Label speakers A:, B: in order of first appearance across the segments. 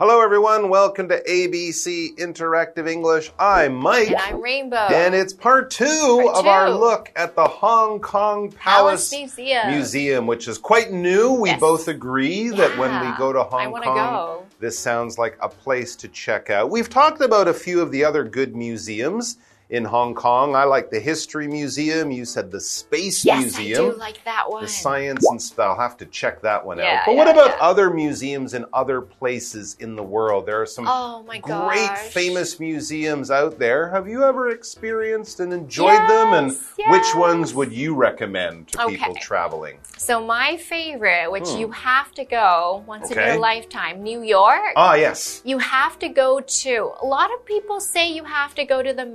A: everyone. Welcome to ABC Interactive English. I'm Mike.
B: And I'm Rainbow.
A: And it's part two
B: Part
A: of our look at the Hong Kong Palace,
B: Palace Museum.
A: Museum, which is quite new. We
B: Yes.
A: both agree that when we go to Hong Kong,
B: go.
A: this sounds like a place to check out. We've talked about a few of the other good museums in Hong Kong. I like the History Museum. You said the Space
B: yes,
A: Museum
B: I do like that one.
A: the science and stuff. I'll have to check that one out.
B: Yeah,
A: But what about
B: yeah.
A: other museums in other places in the world? There are some
B: Oh my
A: great
B: gosh.
A: famous museums out there. Have you ever experienced and enjoyed them? And
B: Yes,
A: which ones would you recommend to people
B: Okay.
A: traveling?
B: So my favorite, which you have to go once in
A: Hmm.
B: Your lifetime, New York.
A: Ah, yes.
B: You have to go to. A lot of people say you have to go to the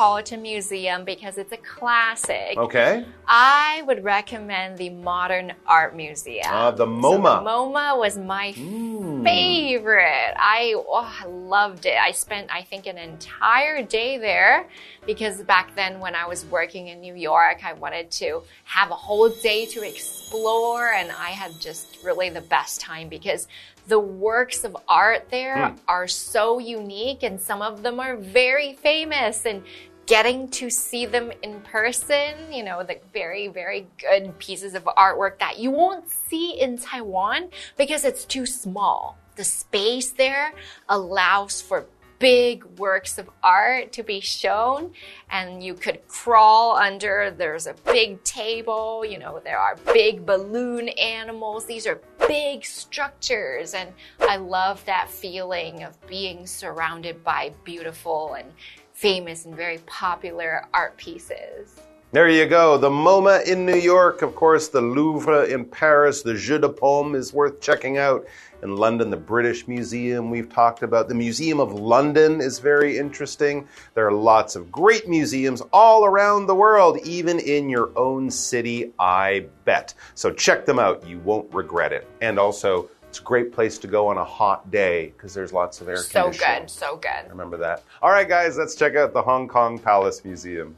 B: Metropolitan Museum because it's a classic.
A: Okay.
B: I would recommend the Modern Art Museum.
A: Ah, the
B: So
A: MoMA.
B: the MoMA was my
A: Mm.
B: favorite. I, oh, I loved it. I spent, I think, an entire day there because back then when I was working in New York, I wanted to have a whole day to explore, and I had just really the best time because the works of art there
A: Hmm.
B: are so unique, and some of them are very famous and. Getting to see them in person, you know, the very, very good pieces of artwork that you won't see in Taiwan because it's too small. The space there allows for big works of art to be shown and you could crawl under. There's a big table you know there are big balloon animals. These are big structures and i love that feeling of being surrounded by beautiful and famous and very popular art pieces
A: There you go. The MoMA in New York, of course, the Louvre in Paris, the Jeu de Paume is worth checking out. In London, the British Museum we've talked about. The Museum of London is very interesting. There are lots of great museums all around the world, even in your own city, I bet. So check them out. You won't regret it. And also, it's a great place to go on a hot day because there's lots of air
B: so
A: conditioning.
B: So good so good
A: Remember that. All right, guys, let's check out the Hong Kong Palace Museum.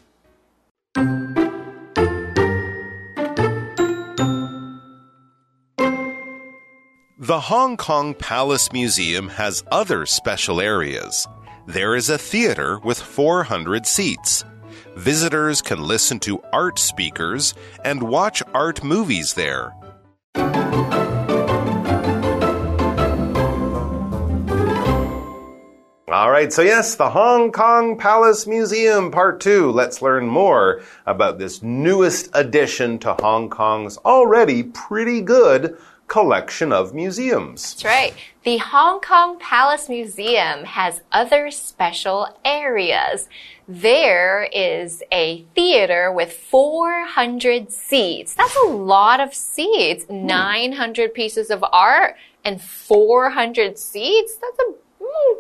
A: The Hong Kong Palace Museum has other special areas. There is a theater with 400 seats. Visitors can listen to art speakers and watch art movies there. All right, so yes, the Hong Kong Palace Museum, part two. Let's learn more about this newest addition to Hong Kong's already pretty good collection of museums.
B: That's right. The Hong Kong Palace Museum has other special areas. There is a theater with 400 seats. That's a lot of seats. Hmm. 900 pieces of art and 400 seats. That's a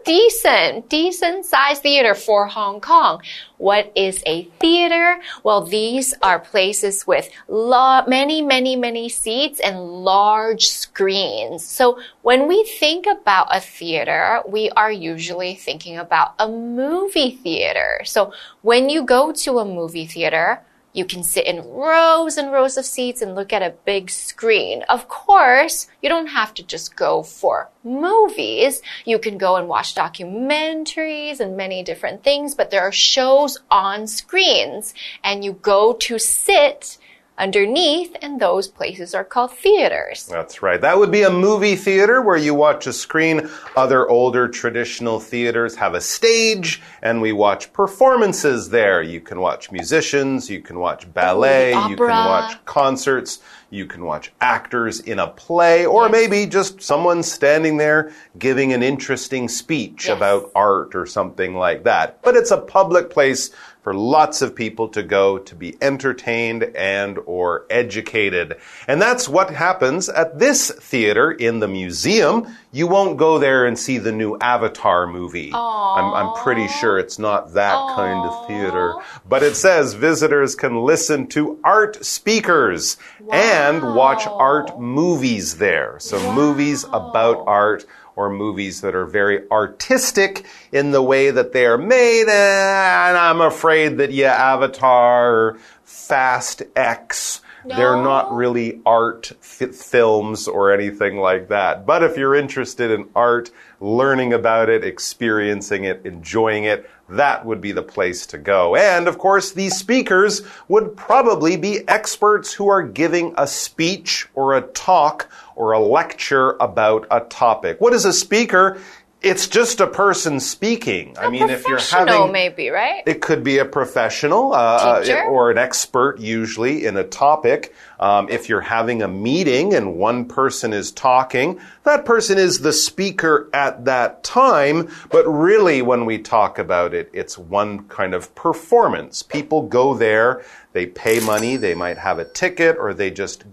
B: decent, decent sized theater for Hong Kong. What is a theater? Well, these are places with many, many, many seats and large screens. So when we think about a theater, we are usually thinking about a movie theater. So when you go to a movie theater, you can sit in rows and rows of seats and look at a big screen. Of course, you don't have to just go for movies. You can go and watch documentaries and many different things, but there are shows on screens and you go to sit underneath and those places are called theaters.
A: That's right. That would be a movie theater where you watch a screen. Other older traditional theaters have a stage and we watch performances there. You can watch musicians, you can watch ballet, you can watch concerts, you can watch actors in a play, or maybe just someone standing there giving an interesting speech
B: Yes.
A: about art or something like that. But it's a public place for lots of people to go to be entertained and or educated. And that's what happens at this theater in the museum. You won't go there and see the new Avatar movie. I'm, I'm pretty sure it's not that kind of theater. But it says visitors can listen to art speakers and watch art movies there. So movies about art or movies that are very artistic in the way that they are made. And I'm afraid that, yeah, Avatar, Fast X, They're not really art fi films or anything like that. But if you're interested in art, learning about it, experiencing it, enjoying it, that would be the place to go. And of course, these speakers would probably be experts who are giving a speech or a talk or a lecture about a topic. What is a speaker? It's just a person speaking. I mean, if you're having
B: maybe, right?
A: it could be a professional uh,
B: Teacher?
A: uh, or an expert, usually in a topic. Um, if you're having a meeting and one person is talking, that person is the speaker at that time. But really, when we talk about it, it's one kind of performance. People go there, they pay money, they might have a ticket, or they just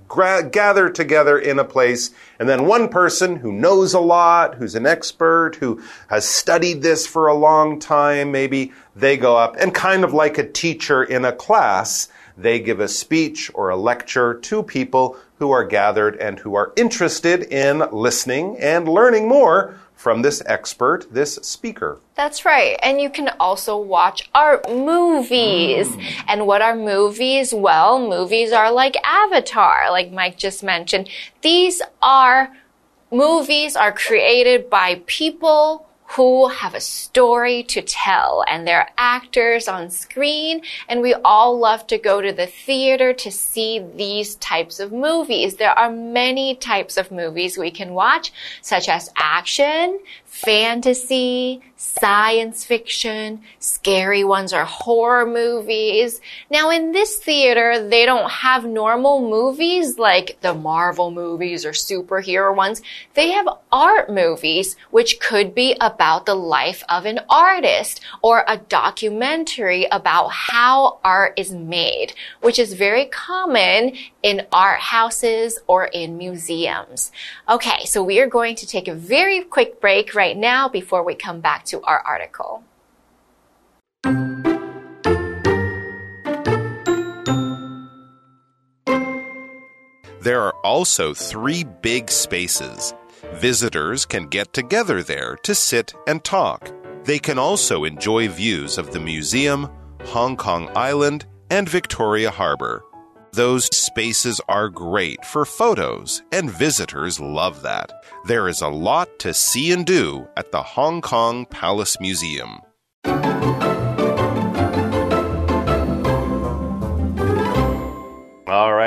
A: gather together in a place. And then one person who knows a lot, who's an expert, who has studied this for a long time, maybe they go up and kind of like a teacher in a class, they give a speech or a lecture to people who are gathered and who are interested in listening and learning more from this expert, this speaker.
B: That's right. And you can also watch art movies. Hmm. And what are movies? Well, movies are like Avatar, like Mike just mentioned. These are movies are created by people who have a story to tell and they're actors on screen and we all love to go to the theater to see these types of movies. There are many types of movies we can watch such as action, fantasy, science fiction, scary ones are horror movies. Now in this theater, they don't have normal movies like the Marvel movies or superhero ones. They have art movies, which could be about the life of an artist or a documentary about how art is made, which is very common in art houses or in museums. Okay, so we are going to take a very quick break right now before we come back to our article.
A: There are also three big spaces. Visitors can get together there to sit and talk. They can also enjoy views of the museum, Hong Kong Island, and Victoria Harbor. Those spaces are great for photos, and visitors love that. There is a lot to see and do at the Hong Kong Palace Museum.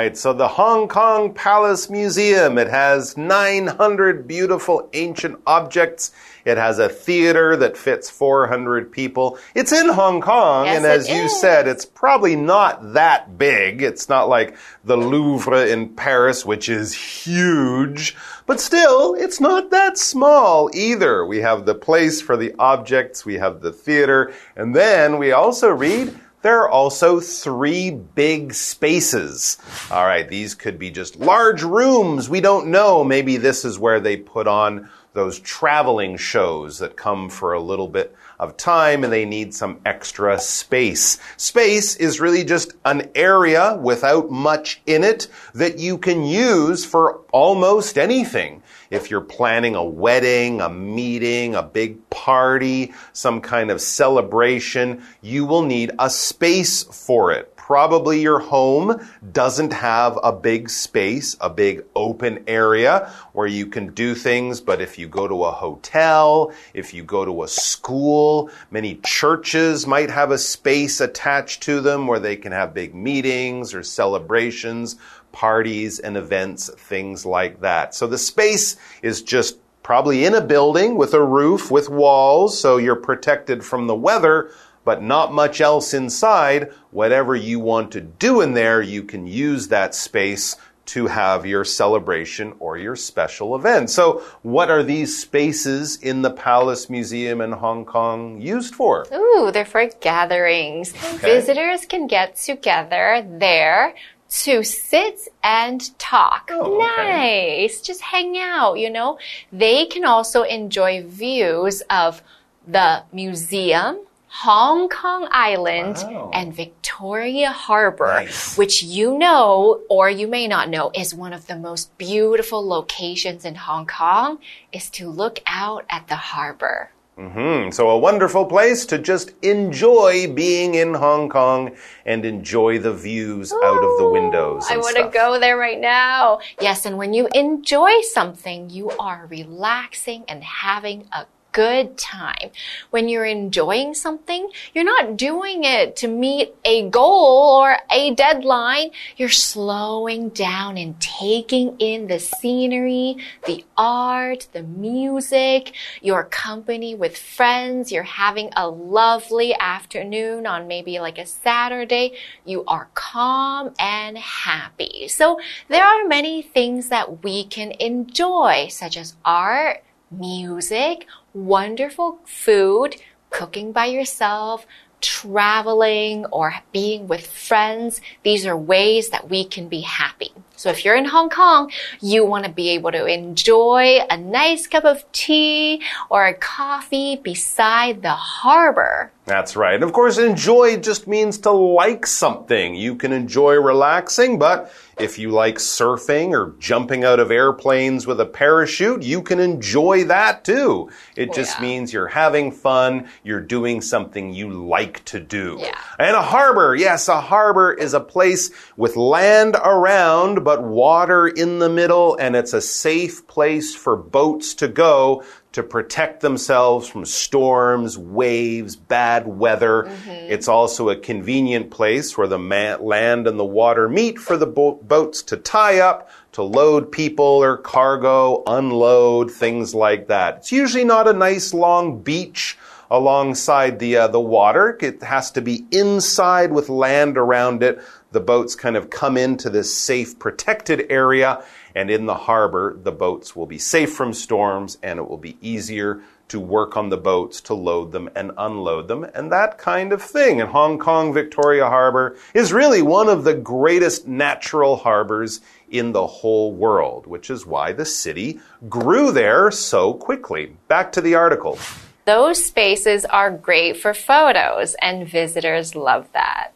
A: Right, so the Hong Kong Palace Museum, it has 900 beautiful ancient objects. It has a theater that fits 400 people. It's in Hong Kong,
B: Yes,
A: and as you
B: is.
A: said, it's probably not that big. It's not like the Louvre in Paris, which is huge, but still, it's not that small either. We have the place for the objects, we have the theater, and then we also read there are also three big spaces. All right, these could be just large rooms. We don't know. Maybe this is where they put on those traveling shows that come for a little bit of time and they need some extra space. Space is really just an area without much in it that you can use for almost anything. If you're planning a wedding, a meeting, a big party, some kind of celebration, you will need a space for it. Probably your home doesn't have a big space, a big open area where you can do things. But if you go to a hotel, if you go to a school, many churches might have a space attached to them where they can have big meetings or celebrations, parties and events, things like that. So the space is just probably in a building with a roof, with walls, so you're protected from the weather but not much else inside. Whatever you want to do in there, you can use that space to have your celebration or your special event. So, what are these spaces in the Palace Museum in Hong Kong used for?
B: Ooh, they're for gatherings. Visitors can get together there to sit and talk.
A: Oh, okay.
B: nice. Just hang out, you know. They can also enjoy views of the museum, Hong Kong Island,
A: Wow.
B: and Victoria Harbor,
A: Nice.
B: which you know or you may not know is one of the most beautiful locations in Hong Kong is to look out at the harbor.
A: Mm -hmm. so, a wonderful place to just enjoy being in Hong Kong and enjoy the views out of the windows.
B: I want to go there right now. Yes, and when you enjoy something, you are relaxing and having a good time. When you're enjoying something, you're not doing it to meet a goal or a deadline. You're slowing down and taking in the scenery, the art, the music, your company with friends. You're having a lovely afternoon on maybe like a Saturday. You are calm and happy. So there are many things that we can enjoy, such as art, music, wonderful food, cooking by yourself, traveling or being with friends. These are ways that we can be happy. So if you're in Hong Kong, you want to be able to enjoy a nice cup of tea or a coffee beside the harbor.
A: That's right. And of course, enjoy just means to like something. You can enjoy relaxing, but if you like surfing or jumping out of airplanes with a parachute, you can enjoy that too. It
B: Oh,
A: just
B: yeah.
A: means you're having fun, you're doing something you like to do.
B: Yeah.
A: And a harbor, yes, a harbor is a place with land around but water in the middle, and it's a safe place for boats to go to protect themselves from storms, waves, bad weather. It's also a convenient place where the ma- land and the water meet for the bo- boats to tie up, to load people or cargo, unload, things like that. It's usually not a nice long beach alongside the uh, the water. It has to be inside with land around it. The boats kind of come into this safe, protected area, and in the harbor, the boats will be safe from storms, and it will be easier to work on the boats to load them and unload them, and that kind of thing. And Hong Kong Victoria Harbor is really one of the greatest natural harbors in the whole world, which is why the city grew there so quickly. Back to the article.
B: Those spaces are great for photos and visitors love that.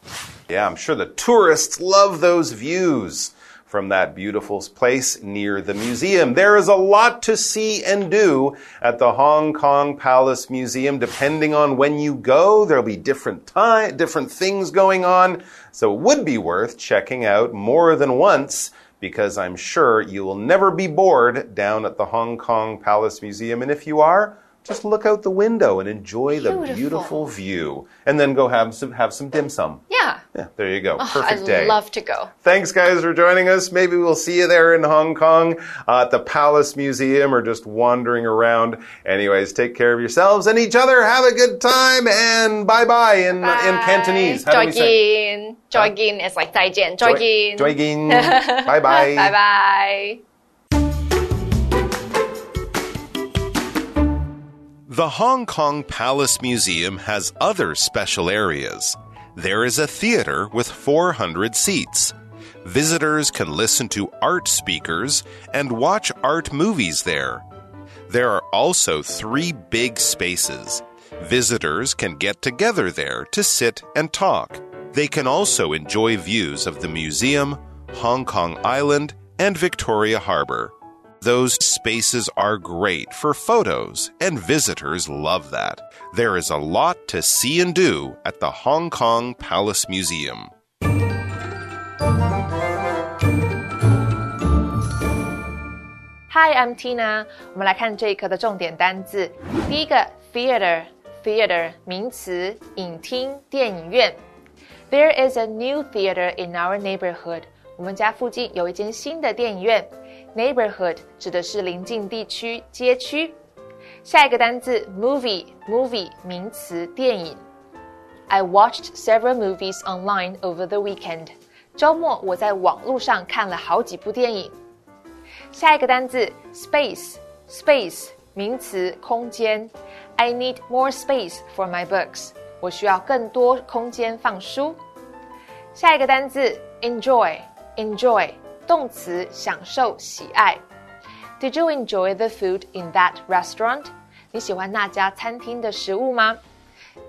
A: Yeah, I'm sure the tourists love those views from that beautiful place near the museum. There is a lot to see and do at the Hong Kong Palace Museum. Depending on when you go, there'll be different time, different things going on. So it would be worth checking out more than once because I'm sure you will never be bored down at the Hong Kong Palace Museum. And if you are, just look out the window and enjoy the
B: Beautiful.
A: beautiful view, and then go have some have some dim sum.
B: Yeah.
A: Yeah, there you go.
B: Oh,
A: Perfect
B: I
A: day.
B: love to go.
A: Thanks, guys, for joining us. Maybe we'll see you there in Hong Kong uh, at the Palace Museum or just wandering around. Anyways, take care of yourselves and each other. Have a good time and bye bye in, in Cantonese. How do we say?
B: Joygin. Joygin is like 再见. Joygin.
A: Joygin. bye bye.
B: Bye bye.
A: The Hong Kong Palace Museum has other special areas. There is a theater with 400 seats. Visitors can listen to art speakers and watch art movies there. There are also three big spaces. Visitors can get together there to sit and talk. They can also enjoy views of the museum, Hong Kong Island, and Victoria Harbor. Those spaces are great for photos, and visitors love that. There is a lot to see and do at the Hong Kong Palace Museum.
C: Hi, I'm Tina。我们来看这一课的重点单字。第一个，theater，theater 名词，影厅、电影院。There is a new theater in our neighborhood。我们家附近有一间新的电影院。 Neighborhood 指的是邻近地区、街区。下一个单字，movie，movie 名词，电影。I watched several movies online over the weekend。周末我在网络上看了好几部电影。下一个单字 space，space 名词，空间。I need more space for my books。我需要更多空间放书。下一个单字 enjoy，enjoy 动词，享受、喜爱。Did you enjoy the food in that restaurant？你喜欢那家餐厅的食物吗？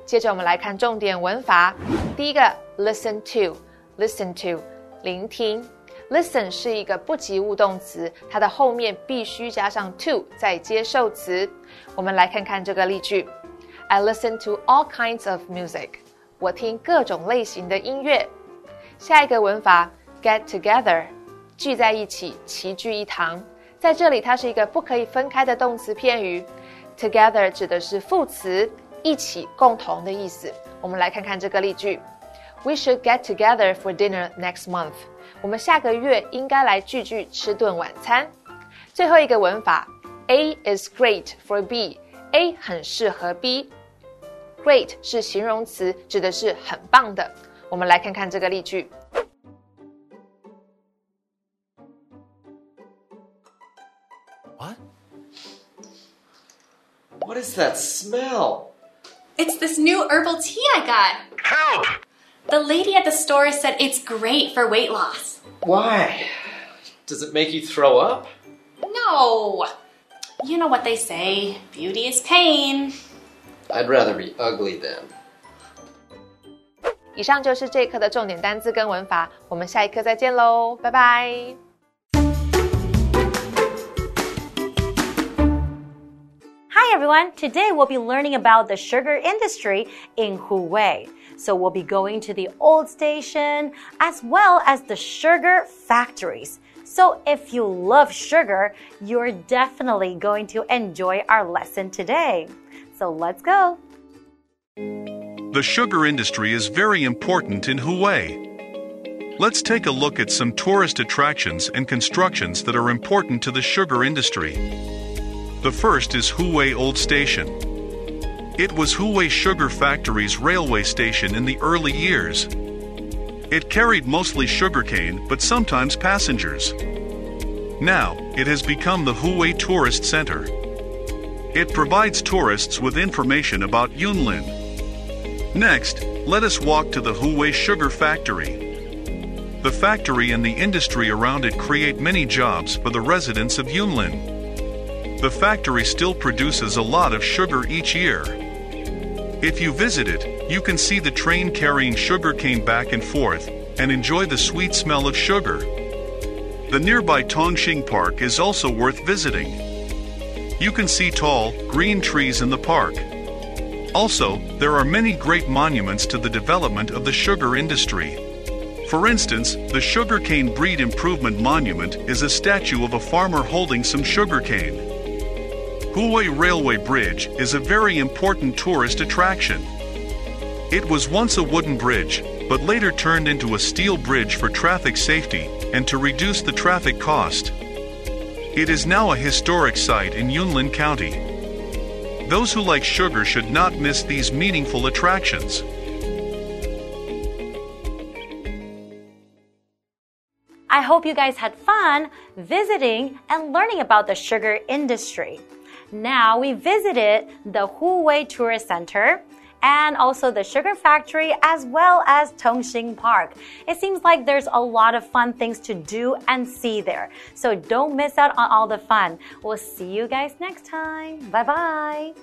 C: 接着我们来看重点文法。第一个，listen to，listen to，聆听。Listen 是一个不及物动词，它的后面必须加上 to 再接受词。我们来看看这个例句 I listen to all kinds of music. 我听各种类型的音乐。下一个文法 get together， 聚在一起，齐聚一堂。在这里，它是一个不可以分开的动词片语。Together 指的是副词，一起、共同的意思。我们来看看这个例句：We should get together for dinner next month。我们下个月应该来聚聚吃顿晚餐。最后一个文法，A is great for B，A 很适合 B。Great 是形容词，指的是很棒的。我们来看看这个例句。
D: What? What is that smell?
E: It's this new herbal tea I got.
A: Help!
E: The lady at the store said it's great for weight loss.
D: Why? Does it make you throw up?
E: No. You know what they say beauty is pain.
D: I'd rather be ugly then.
C: 以上就是这一课的重点单词跟文法，我们下一课再见喽，拜拜。
F: Hi everyone! Today we'll be learning about the sugar industry in Huwei. So we'll be going to the old station as well as the sugar factories. So if you love sugar, you're definitely going to enjoy our lesson today. So let's go.
G: The sugar industry is very important in Huwei. Let's take a look at some tourist attractions and constructions that are important to the sugar industry. The first is Huwei Old Station. It was Huwei Sugar Factory's railway station in the early years. It carried mostly sugarcane, but sometimes passengers. Now, it has become the Huwei Tourist Center. It provides tourists with information about Yunlin. Next, let us walk to the Huwei Sugar Factory. The factory and the industry around it create many jobs for the residents of Yunlin. The factory still produces a lot of sugar each year. If you visit it, you can see the train carrying sugarcane back and forth and enjoy the sweet smell of sugar. The nearby Tongxing Park is also worth visiting. You can see tall, green trees in the park. Also, there are many great monuments to the development of the sugar industry. For instance, the Sugarcane Breed Improvement Monument is a statue of a farmer holding some sugarcane. Huwei Railway Bridge is a very important tourist attraction. It was once a wooden bridge, but later turned into a steel bridge for traffic safety and to reduce the traffic cost. It is now a historic site in Yunlin County. Those who like sugar should not miss these meaningful attractions.
F: I hope you guys had fun visiting and learning about the sugar industry. Now we visited the Huwei Tourist Center and also the sugar factory as well as Tongxing Park. It seems like there's a lot of fun things to do and see there. So don't miss out on all the fun. We'll see you guys next time. Bye bye.